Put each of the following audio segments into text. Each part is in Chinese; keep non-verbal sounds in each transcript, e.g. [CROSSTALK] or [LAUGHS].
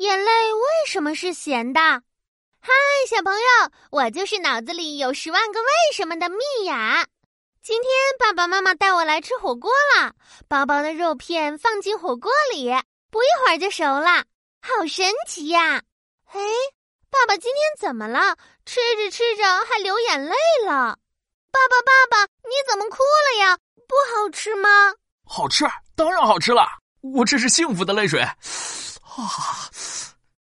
眼泪为什么是咸的？嗨，小朋友，我就是脑子里有十万个为什么的蜜雅。今天爸爸妈妈带我来吃火锅了，薄薄的肉片放进火锅里，不一会儿就熟了，好神奇呀！哎，爸爸今天怎么了？吃着吃着还流眼泪了。爸爸，爸爸，你怎么哭了呀？不好吃吗？好吃，当然好吃了。我这是幸福的泪水。[SIGHS] 啊！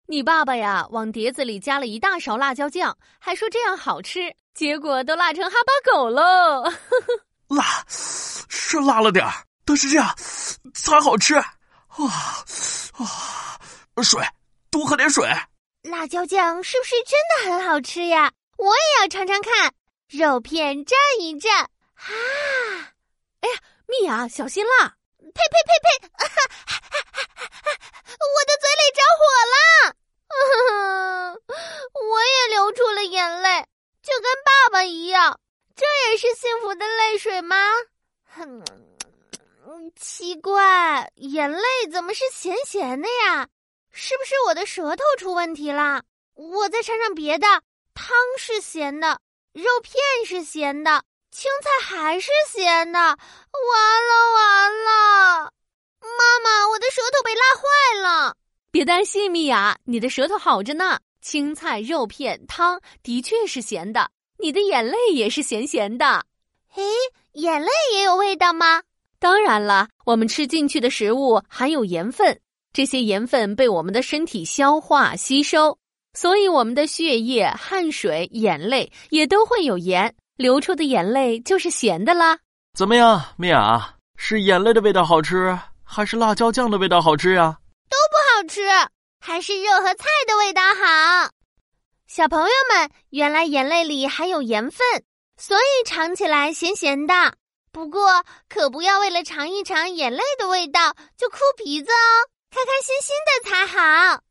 你爸爸呀，往碟子里加了一大勺辣椒酱，还说这样好吃，结果都辣成哈巴狗喽！[LAUGHS] 辣，是辣了点儿，但是这样才好吃。啊啊！水，多喝点水。辣椒酱是不是真的很好吃呀？我也要尝尝看。肉片蘸一蘸，啊！哎呀，蜜雅，小心辣！呸呸呸呸！我 [LAUGHS] 的嘴里着火了！我也流出了眼泪，就跟爸爸一样。这也是幸福的泪水吗？哼，奇怪，眼泪怎么是咸咸的呀？是不是我的舌头出问题了？我再尝尝别的，汤是咸的。肉片是咸的，青菜还是咸的，完了完了！妈妈，我的舌头被辣坏了。别担心，米娅，你的舌头好着呢。青菜、肉片、汤的确是咸的，你的眼泪也是咸咸的。诶，眼泪也有味道吗？当然了，我们吃进去的食物含有盐分，这些盐分被我们的身体消化吸收。所以，我们的血液、汗水、眼泪也都会有盐，流出的眼泪就是咸的啦。怎么样，米娅？是眼泪的味道好吃，还是辣椒酱的味道好吃呀？都不好吃，还是肉和菜的味道好。小朋友们，原来眼泪里含有盐分，所以尝起来咸咸的。不过，可不要为了尝一尝眼泪的味道就哭鼻子哦，开开心心的才好。